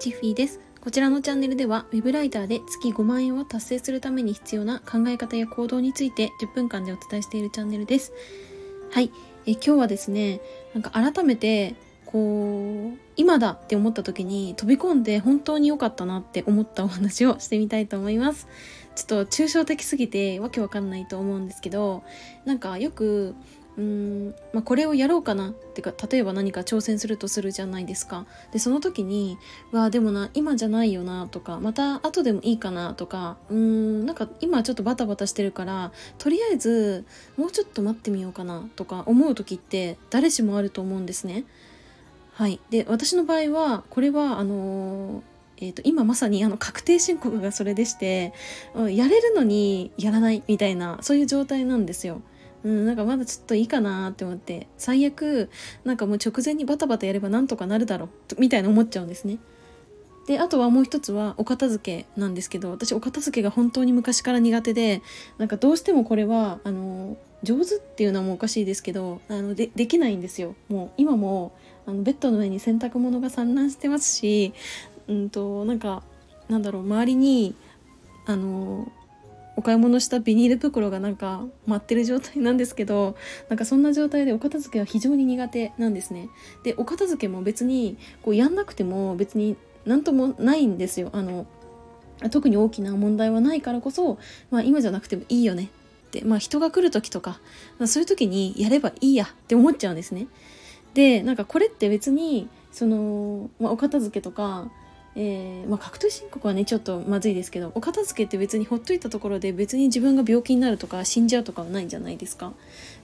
チッフィーです。こちらのチャンネルでは、ウェブライターで月5万円を達成するために必要な考え方や行動について10分間でお伝えしているチャンネルです。はい。え今日はですね、なんか改めて、こう、今だって思った時に飛び込んで本当に良かったなって思ったお話をしてみたいと思います。ちょっと抽象的すぎてわけわかんないと思うんですけど、なんかよくうーん、まあ、これをやろうかなってか例えば何か挑戦するとするじゃないですかでその時に「わあでもな今じゃないよな」とか「また後でもいいかな」とかうーんなんか今ちょっとバタバタしてるからとりあえずもうちょっと待ってみようかなとか思う時って誰しもあると思うんですね。はい、で私の場合はこれはあのーえーと、今まさにあの確定申告がそれでして、やれるのにやらないみたいなそういう状態なんですよ。うん、なんかまだちょっといいかなって思って最悪なんかもう直前にバタバタやればなんとかなるだろうみたいな思っちゃうんですね。であとはもう一つはお片付けなんですけど私お片付けが本当に昔から苦手でなんかどうしてもこれはあの上手っていうのもおかしいですけどあのでできないんですよ。もう今もあのベッドの上に洗濯物が散乱してますしうんとなんかなんだろう周りにあのお買い物したビニール袋がなんか待ってる状態なんですけどなんかそんな状態でお片付けは非常に苦手なんですね。でお片付けも別にこうやんなくても別に何ともないんですよ。あの特に大きな問題はないからこそ、まあ、今じゃなくてもいいよね。ってまあ人が来る時とか、まあ、そういう時にやればいいやって思っちゃうんですね。でなんかこれって別にその、まあ、お片付けとかえー、まあ、確定申告はねちょっとまずいですけどお片付けって別にほっといたところで別に自分が病気になるとか死んじゃうとかはないんじゃないですか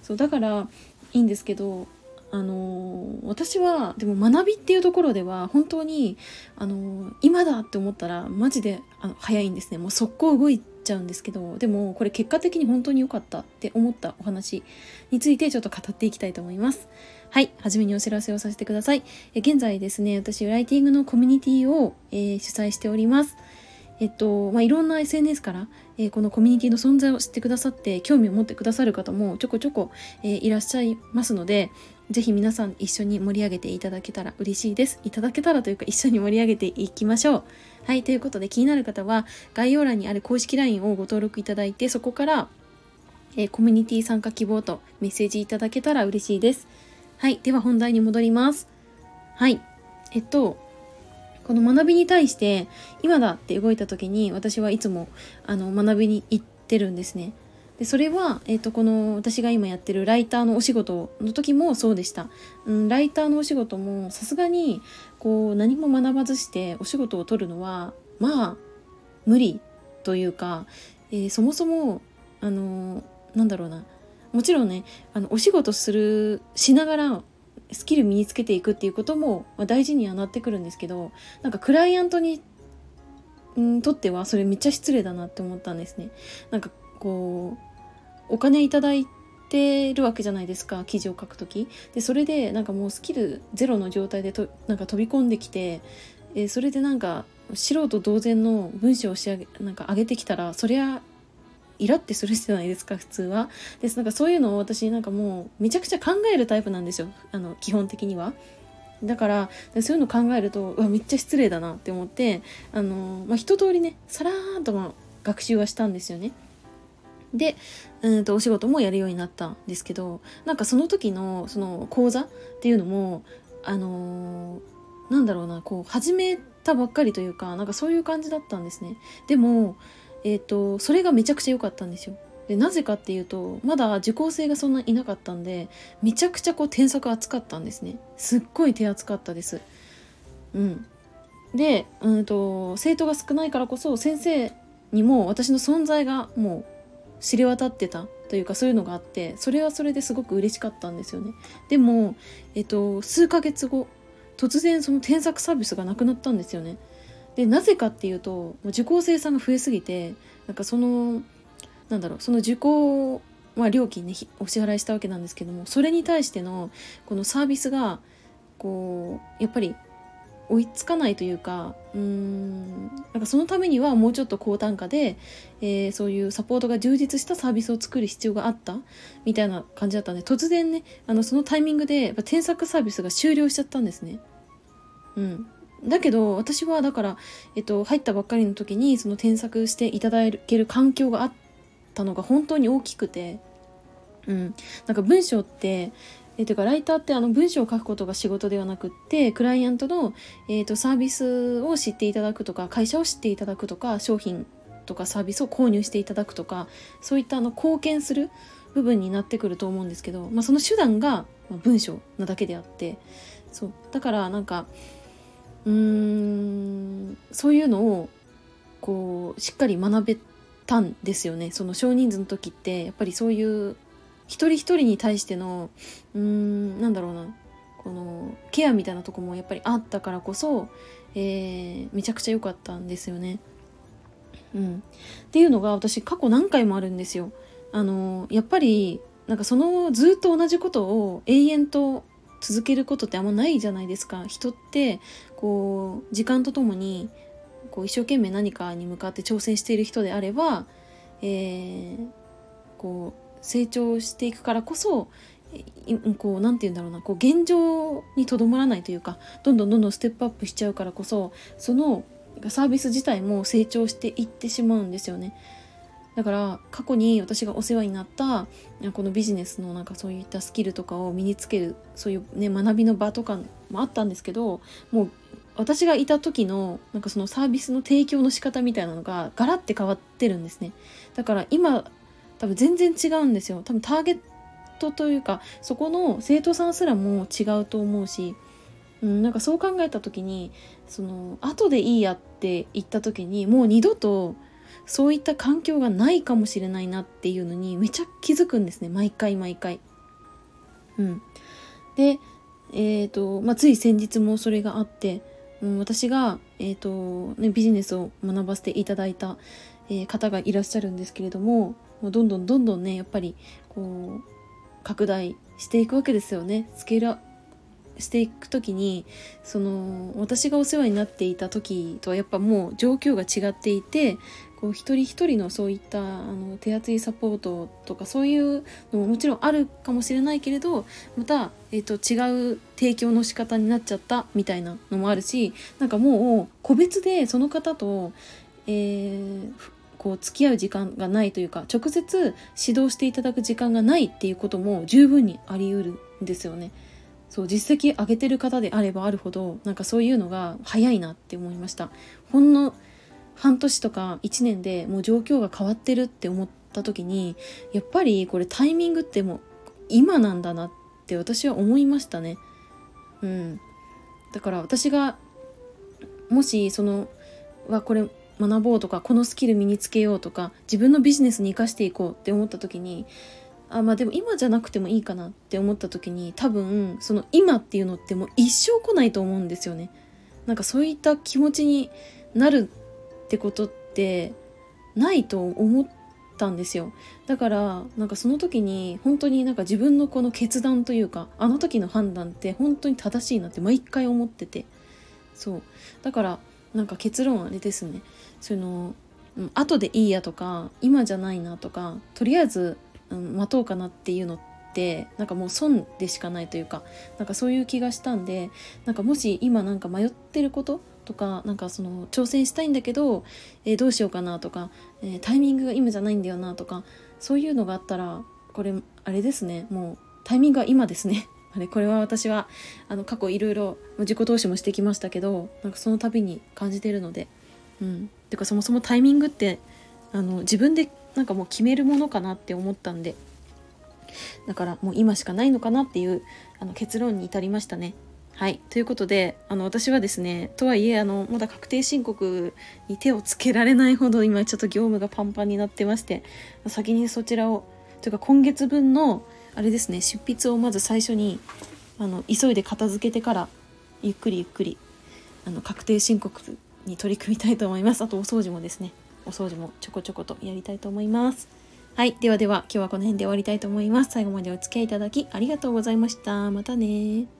そうだからいいんですけどあのー、私はでも学びっていうところでは本当に、あのー、今だって思ったらマジであの早いんですねもう速攻動いちゃうんですけどでもこれ結果的に本当に良かったって思ったお話についてちょっと語っていきたいと思います。はい。はじめにお知らせをさせてください。え現在ですね、私、ライティングのコミュニティを、えー、主催しております。えっと、まあ、いろんな SNS から、えー、このコミュニティの存在を知ってくださって、興味を持ってくださる方もちょこちょこ、えー、いらっしゃいますので、ぜひ皆さん一緒に盛り上げていただけたら嬉しいです。いただけたらというか一緒に盛り上げていきましょう。はい、ということで気になる方は概要欄にある公式 LINE をご登録いただいて、そこから、えー、コミュニティ参加希望とメッセージいただけたら嬉しいです。はい。では本題に戻ります。はい。えっと、この学びに対して今だって動いた時に私はいつもあの学びに行ってるんですね。でそれは、えっとこの私が今やってるライターのお仕事の時もそうでした。うん、ライターのお仕事もさすがにこう何も学ばずしてお仕事を取るのはまあ無理というか、えー、そもそもあのなんだろうなもちろんねあのお仕事するしながらスキル身につけていくっていうことも、まあ、大事にはなってくるんですけどなんかクライアントにんとってはそれめっちゃ失礼だなって思ったんですね。なんかこうお金いただいてるわけじゃないですか記事を書く時でそれでなんかもうスキルゼロの状態でとなんか飛び込んできて、えー、それでなんか素人同然の文章を仕上げなんか上げてきたらそりゃイラってするじゃないですか普通は。ですなんかそういうのを私なんかもうめちゃくちゃ考えるタイプなんですよあの基本的には。だからそういうの考えるとうわめっちゃ失礼だなって思ってあの、まあ、一通りねさらーんとま学習はしたんですよね。でうんとお仕事もやるようになったんですけどなんかその時のその講座っていうのもあのー、なんだろうなこう始めたばっかりというかなんかそういう感じだったんですね。でもえーと、それがめちゃくちゃ良かったんですよ。でなぜかっていうとまだ受講生がそんないなかったんでめちゃくちゃこう添削厚かったんですね。すっごい手厚かったです。うん。でうんと生徒が少ないからこそ先生にも私の存在がもう知れ渡ってたというかそういうのがあってそれはそれですごく嬉しかったんですよね。でもえっと数ヶ月後突然その添削サービスがなくなったんですよね。でなぜかっていうと受講生さんが増えすぎてなんかそのなんだろうその受講、まあ、料金ねお支払いしたわけなんですけどもそれに対してのこのサービスがこうやっぱり追いつかないというかうーんなんかそのためにはもうちょっと高単価で、えー、そういうサポートが充実したサービスを作る必要があったみたいな感じだったんで突然ねあのそのタイミングで添削サービスが終了しちゃったんですね。うん、だけど私はだから、えっと、入ったばっかりの時にその添削していただける環境があったのが本当に大きくて、うん、なんか文章ってえ、というかライターってあの文章を書くことが仕事ではなくってクライアントの、えー、とサービスを知っていただくとか会社を知っていただくとか商品とかサービスを購入していただくとかそういったあの貢献する部分になってくると思うんですけど、まあ、その手段が文章なだけであってそう。だからなんかうーんそういうのをこうしっかり学べたんですよねその少人数の時ってやっぱりそういう一人一人に対してのうーんなんだろうなこのケアみたいなとこもやっぱりあったからこそ、えー、めちゃくちゃ良かったんですよね。うん、っていうのが私過去何回もあるんですよ。あのやっぱりなんかそのずっと同じことを永遠と続けることってあんまないじゃないですか人ってこう時間とともにこう一生懸命何かに向かって挑戦している人であれば、えー、こう成長していくからこそこう何て言うんだろうなこう現状にとどまらないというかどんどんどんどんステップアップしちゃうからこそそのサービス自体も成長していってしまうんですよね。だから過去に私がお世話になったこのビジネスのなんかそういったスキルとかを身につけるそういうね学びの場とかもあったんですけどもう私がいた時のなんかそのサービスの提供の仕方みたいなのがガラッて変わってるんですね。だから今多分全然違うんですよ。多分ターゲットというかそこの生徒さんすらも違うと思うし、うん、なんかそう考えた時にその後でいいやって言った時にもう二度とそういった環境がないかもしれないなっていうのにめちゃ気づくんですね。毎回毎回。うん、で、えーとまあ、つい先日もそれがあって、うん、私が、えーとね、ビジネスを学ばせていただいた、えー、方がいらっしゃるんですけれどももうどんどんどんどんねやっぱりこう拡大していくわけですよね。スケールしていく時にその私がお世話になっていた時とはやっぱもう状況が違っていてこう一人一人のそういったあの手厚いサポートとかそういうのももちろんあるかもしれないけれどまた、えーと、違う提供の仕方になっちゃったみたいなのもあるしなんかもう個別でその方と、えー、こう付き合う時間がないというか直接指導していただく時間がないっていうことも十分にあり得るんですよね。そう実績上げてる方であればあるほどなんかそういうのが早いなって思いました。ほんの半年とか1年でもう状況が変わってるって思った時にやっぱりこれタイミングってもう今なんだなって私は思いましたね。うん、だから私がもしそのはこれ学ぼうとかこのスキル身につけようとか自分のビジネスに生かしていこうって思った時にあまあでも今じゃなくてもいいかなって思った時に多分その今っていうのってもう一生来ないと思うんですよね。なんかそういった気持ちになるってことってないと思ったんですよ。だからなんかその時に本当になんか自分のこの決断というかあの時の判断って本当に正しいなって毎回思ってて。そう。だからなんか結論あれですね。その、うん、後でいいやとか今じゃないなとかとりあえず、うん、待とうかなっていうのってなんかもう損でしかないというかなんかそういう気がしたんでなんかもし今なんか迷ってることとかなんかその挑戦したいんだけど、えー、どうしようかなとか、えー、タイミングが今じゃないんだよなとかそういうのがあったらこれあれですねもうタイミングは今ですね。あれこれは私はあの過去いろいろ自己投資もしてきましたけどなんかその度に感じてるのでうんてかそもそもタイミングってあの自分でなんかもう決めるものかなって思ったんでだからもう今しかないのかなっていうあの結論に至りましたね。はい。ということで、あの、私はですね、とはいえ、あの、まだ確定申告に手をつけられないほど、今ちょっと業務がパンパンになってまして、先にそちらを、というか今月分の、あれですね、執筆をまず最初に、あの、急いで片付けてから、ゆっくりゆっくり、あの、確定申告に取り組みたいと思います。あと、お掃除もですね、お掃除もちょこちょことやりたいと思います。はい。ではでは、今日はこの辺で終わりたいと思います。最後までお付き合いいただきありがとうございました。またね